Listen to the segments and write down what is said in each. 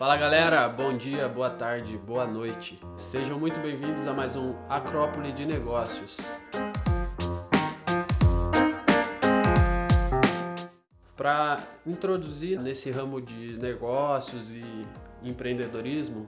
Fala galera, bom dia, boa tarde, boa noite. Sejam muito bem-vindos a mais um Acrópole de Negócios. Para introduzir nesse ramo de negócios e empreendedorismo,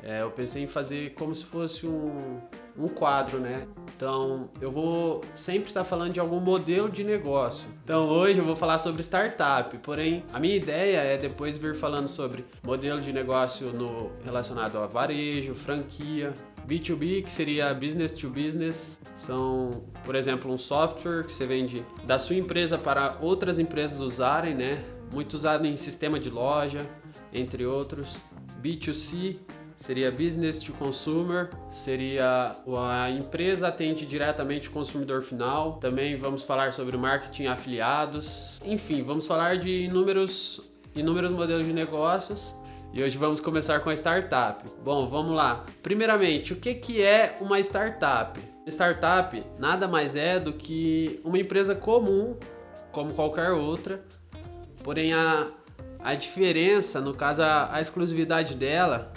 é, eu pensei em fazer como se fosse um, um quadro, né? Então, eu vou sempre estar falando de algum modelo de negócio. Então, hoje eu vou falar sobre startup, porém, a minha ideia é depois vir falando sobre modelo de negócio no relacionado a varejo, franquia, B2B, que seria business to business, são, por exemplo, um software que você vende da sua empresa para outras empresas usarem, né? Muito usado em sistema de loja, entre outros. B2C, seria business to consumer, seria a empresa atende diretamente o consumidor final. Também vamos falar sobre marketing afiliados. Enfim, vamos falar de inúmeros, inúmeros modelos de negócios. E hoje vamos começar com a startup. Bom, vamos lá. Primeiramente, o que, que é uma startup? Startup nada mais é do que uma empresa comum, como qualquer outra, porém a, a diferença, no caso a, a exclusividade dela,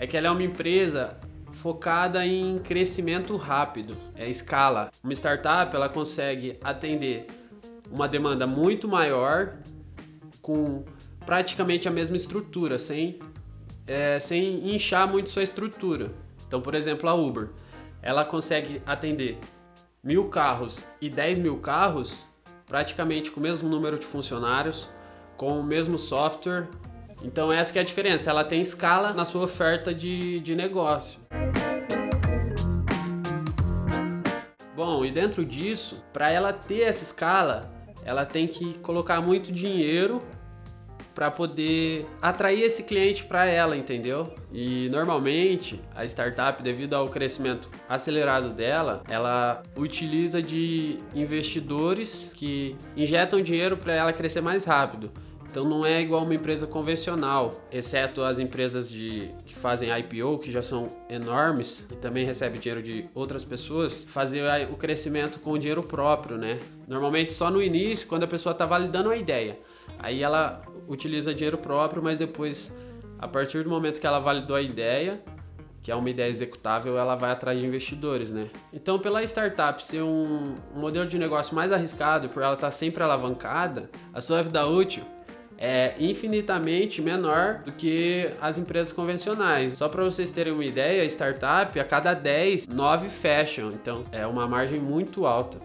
é que ela é uma empresa focada em crescimento rápido, é escala. Uma startup ela consegue atender uma demanda muito maior com praticamente a mesma estrutura, sem, é, sem inchar muito sua estrutura. Então, por exemplo, a Uber, ela consegue atender mil carros e 10 mil carros praticamente com o mesmo número de funcionários, com o mesmo software então essa é a diferença, ela tem escala na sua oferta de, de negócio. Bom, e dentro disso, para ela ter essa escala, ela tem que colocar muito dinheiro para poder atrair esse cliente para ela, entendeu? E normalmente a startup, devido ao crescimento acelerado dela, ela utiliza de investidores que injetam dinheiro para ela crescer mais rápido. Então não é igual uma empresa convencional, exceto as empresas de, que fazem IPO, que já são enormes e também recebem dinheiro de outras pessoas, fazer o crescimento com o dinheiro próprio, né? Normalmente só no início, quando a pessoa está validando a ideia. Aí ela utiliza dinheiro próprio, mas depois, a partir do momento que ela validou a ideia, que é uma ideia executável, ela vai atrás de investidores, né? Então, pela startup ser um, modelo de negócio mais arriscado, por ela estar tá sempre alavancada, a sua vida útil é infinitamente menor do que as empresas convencionais. Só para vocês terem uma ideia, startup, a cada 10, 9 fecham. Então é uma margem muito alta.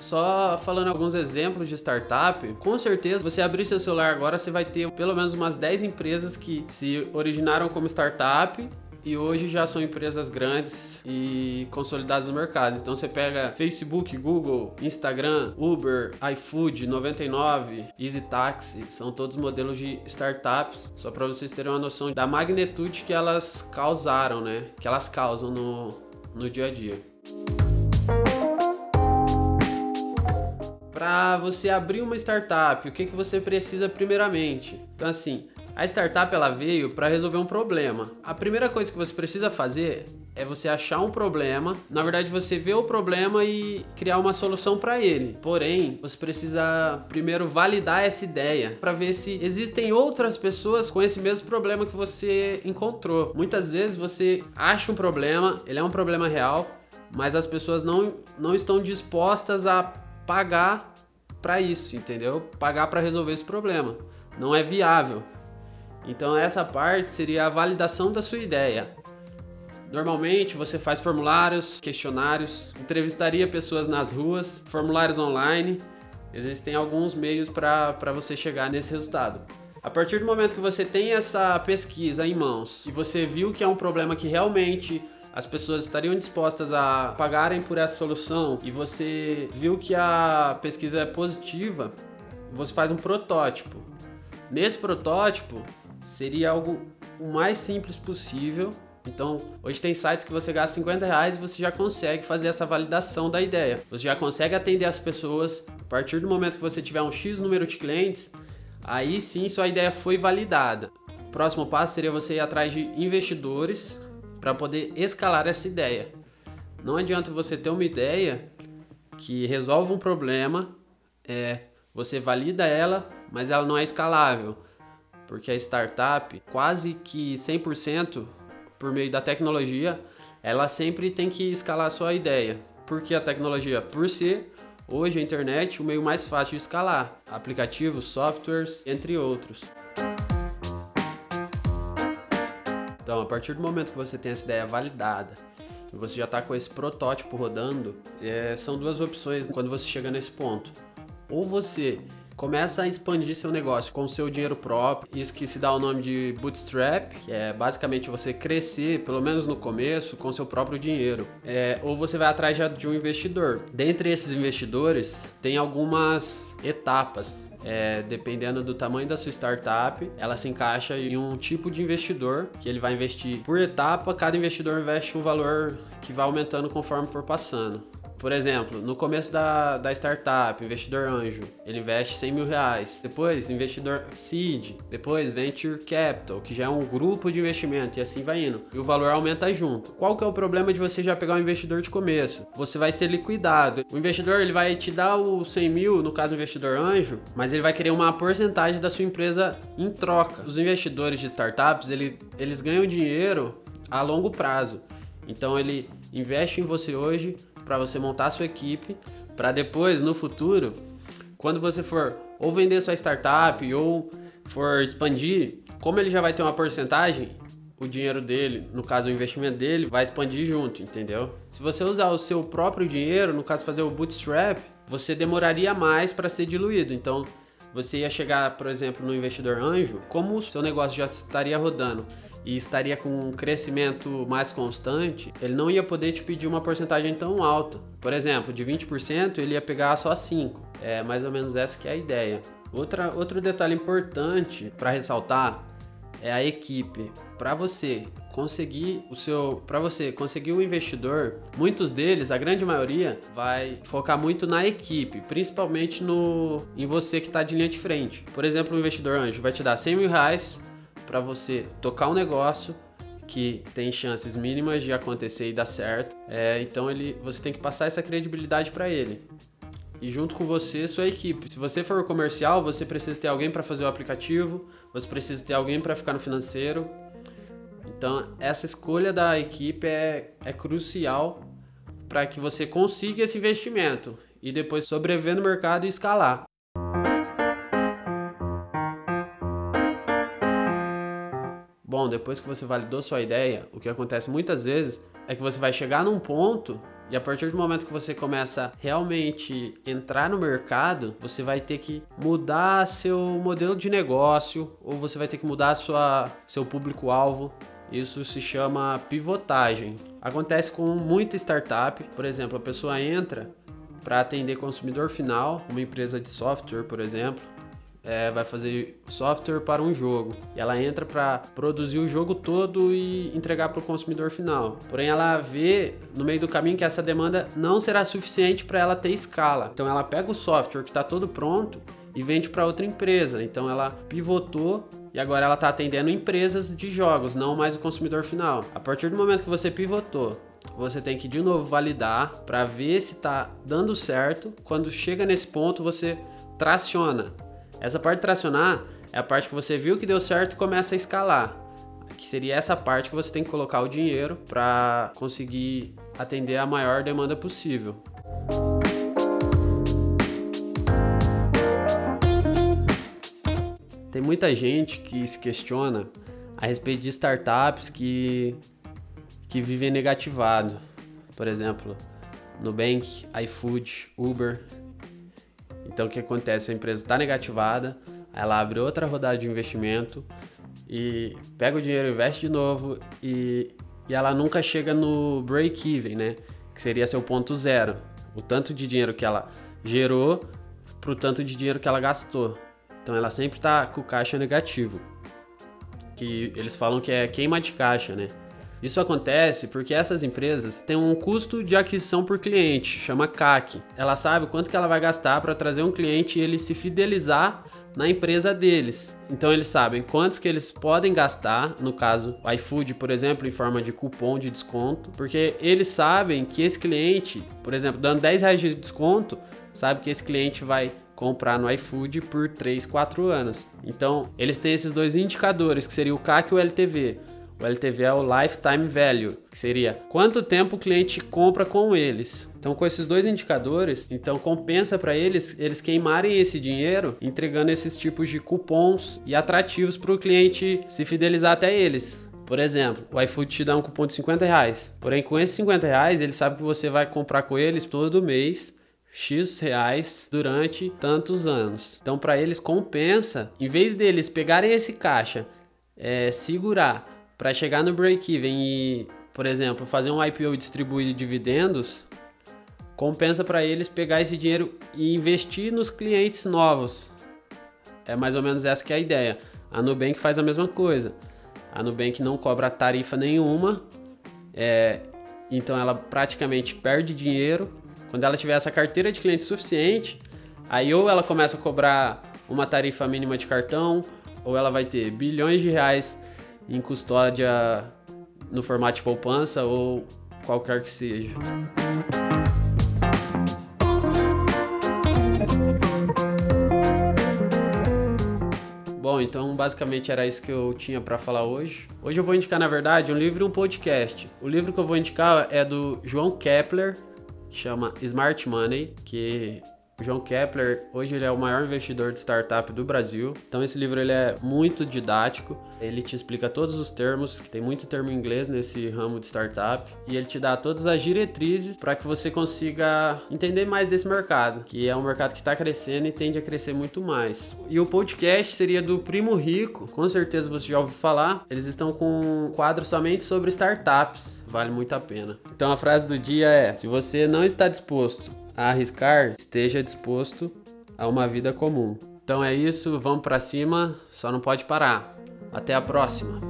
Só falando alguns exemplos de startup, com certeza você abrir seu celular agora, você vai ter pelo menos umas 10 empresas que se originaram como startup e hoje já são empresas grandes e consolidadas no mercado. Então você pega Facebook, Google, Instagram, Uber, iFood, 99, Easy Taxi, são todos modelos de startups, só para vocês terem uma noção da magnitude que elas causaram, né? Que elas causam no, no dia a dia. Para você abrir uma startup, o que, que você precisa primeiramente? Então assim, a startup ela veio para resolver um problema. A primeira coisa que você precisa fazer é você achar um problema. Na verdade, você vê o problema e criar uma solução para ele. Porém, você precisa primeiro validar essa ideia para ver se existem outras pessoas com esse mesmo problema que você encontrou. Muitas vezes você acha um problema, ele é um problema real, mas as pessoas não, não estão dispostas a pagar para isso, entendeu? Pagar para resolver esse problema. Não é viável. Então essa parte seria a validação da sua ideia. Normalmente você faz formulários, questionários, entrevistaria pessoas nas ruas, formulários online. Existem alguns meios para você chegar nesse resultado. A partir do momento que você tem essa pesquisa em mãos e você viu que é um problema que realmente as pessoas estariam dispostas a pagarem por essa solução e você viu que a pesquisa é positiva, você faz um protótipo. Nesse protótipo, seria algo o mais simples possível. Então, hoje tem sites que você gasta 50 reais e você já consegue fazer essa validação da ideia. Você já consegue atender as pessoas. A partir do momento que você tiver um X número de clientes, aí sim sua ideia foi validada. O próximo passo seria você ir atrás de investidores para poder escalar essa ideia. Não adianta você ter uma ideia que resolve um problema é você valida ela, mas ela não é escalável, porque a startup, quase que 100% por meio da tecnologia, ela sempre tem que escalar a sua ideia. Porque a tecnologia, por ser hoje a internet o meio mais fácil de escalar, aplicativos, softwares, entre outros. Então, a partir do momento que você tem essa ideia validada você já está com esse protótipo rodando, é, são duas opções quando você chega nesse ponto. Ou você começa a expandir seu negócio com seu dinheiro próprio, isso que se dá o nome de bootstrap, que é basicamente você crescer, pelo menos no começo, com seu próprio dinheiro. É, ou você vai atrás de um investidor. Dentre esses investidores, tem algumas etapas. É, dependendo do tamanho da sua startup, ela se encaixa em um tipo de investidor que ele vai investir por etapa. Cada investidor investe um valor que vai aumentando conforme for passando. Por exemplo, no começo da, da startup, investidor anjo, ele investe 100 mil reais. Depois, investidor seed. Depois, venture capital, que já é um grupo de investimento e assim vai indo. E o valor aumenta junto. Qual que é o problema de você já pegar um investidor de começo? Você vai ser liquidado. O investidor, ele vai te dar o 100 mil, no caso, investidor anjo, mas ele vai querer uma porcentagem da sua empresa em troca. Os investidores de startups, ele, eles ganham dinheiro a longo prazo. Então, ele investe em você hoje para você montar a sua equipe, para depois, no futuro, quando você for ou vender sua startup ou for expandir, como ele já vai ter uma porcentagem, o dinheiro dele, no caso o investimento dele, vai expandir junto, entendeu? Se você usar o seu próprio dinheiro, no caso fazer o bootstrap, você demoraria mais para ser diluído. Então, você ia chegar, por exemplo, no investidor anjo, como o seu negócio já estaria rodando e estaria com um crescimento mais constante, ele não ia poder te pedir uma porcentagem tão alta. Por exemplo, de 20% ele ia pegar só 5%. É mais ou menos essa que é a ideia. Outra, outro detalhe importante para ressaltar é a equipe. Para você conseguir o seu, para você conseguir o investidor, muitos deles, a grande maioria, vai focar muito na equipe, principalmente no em você que está de linha de frente. Por exemplo, o investidor anjo vai te dar 100 mil reais para você tocar um negócio que tem chances mínimas de acontecer e dar certo. É, então ele, você tem que passar essa credibilidade para ele. E junto com você, sua equipe. Se você for comercial, você precisa ter alguém para fazer o aplicativo, você precisa ter alguém para ficar no financeiro. Então, essa escolha da equipe é, é crucial para que você consiga esse investimento e depois sobreviver no mercado e escalar. Depois que você validou sua ideia, o que acontece muitas vezes é que você vai chegar num ponto e a partir do momento que você começa realmente entrar no mercado, você vai ter que mudar seu modelo de negócio ou você vai ter que mudar sua, seu público-alvo. Isso se chama pivotagem. Acontece com muita startup, por exemplo, a pessoa entra para atender consumidor final, uma empresa de software, por exemplo, é, vai fazer software para um jogo. E ela entra para produzir o jogo todo e entregar para o consumidor final. Porém, ela vê no meio do caminho que essa demanda não será suficiente para ela ter escala. Então, ela pega o software que está todo pronto e vende para outra empresa. Então, ela pivotou e agora ela está atendendo empresas de jogos, não mais o consumidor final. A partir do momento que você pivotou você tem que de novo validar para ver se está dando certo. Quando chega nesse ponto, você traciona. Essa parte de tracionar é a parte que você viu que deu certo e começa a escalar. Que seria essa parte que você tem que colocar o dinheiro para conseguir atender a maior demanda possível. Tem muita gente que se questiona a respeito de startups que, que vivem negativado. Por exemplo, Nubank, iFood, Uber, então o que acontece? A empresa está negativada, ela abre outra rodada de investimento e pega o dinheiro, investe de novo e, e ela nunca chega no break-even, né? Que seria seu ponto zero. O tanto de dinheiro que ela gerou para o tanto de dinheiro que ela gastou. Então ela sempre está com caixa negativo. Que eles falam que é queima de caixa, né? Isso acontece porque essas empresas têm um custo de aquisição por cliente, chama CAC. Ela sabe quanto que ela vai gastar para trazer um cliente e ele se fidelizar na empresa deles. Então eles sabem quantos que eles podem gastar, no caso iFood, por exemplo, em forma de cupom de desconto, porque eles sabem que esse cliente, por exemplo, dando 10 reais de desconto, sabe que esse cliente vai comprar no iFood por 3, 4 anos. Então, eles têm esses dois indicadores, que seria o CAC e o LTV. O LTV é o Lifetime Value, que seria quanto tempo o cliente compra com eles. Então, com esses dois indicadores, então compensa para eles eles queimarem esse dinheiro entregando esses tipos de cupons e atrativos para o cliente se fidelizar até eles. Por exemplo, o iFood te dá um cupom de 50 reais. Porém, com esses 50 reais, ele sabe que você vai comprar com eles todo mês X reais durante tantos anos. Então, para eles compensa, em vez deles pegarem esse caixa, é, segurar para chegar no break-even e, por exemplo, fazer um IPO e distribuir dividendos, compensa para eles pegar esse dinheiro e investir nos clientes novos. É mais ou menos essa que é a ideia. A Nubank faz a mesma coisa. A Nubank não cobra tarifa nenhuma, é, então ela praticamente perde dinheiro. Quando ela tiver essa carteira de cliente suficiente, aí ou ela começa a cobrar uma tarifa mínima de cartão, ou ela vai ter bilhões de reais em custódia no formato de poupança ou qualquer que seja. Bom, então basicamente era isso que eu tinha para falar hoje. Hoje eu vou indicar, na verdade, um livro e um podcast. O livro que eu vou indicar é do João Kepler, que chama Smart Money, que o João Kepler, hoje ele é o maior investidor de startup do Brasil. Então esse livro ele é muito didático. Ele te explica todos os termos, que tem muito termo em inglês nesse ramo de startup, e ele te dá todas as diretrizes para que você consiga entender mais desse mercado, que é um mercado que está crescendo e tende a crescer muito mais. E o podcast seria do Primo Rico, com certeza você já ouviu falar. Eles estão com um quadro somente sobre startups, vale muito a pena. Então a frase do dia é: se você não está disposto a arriscar, esteja disposto a uma vida comum. Então é isso, vamos para cima, só não pode parar. Até a próxima.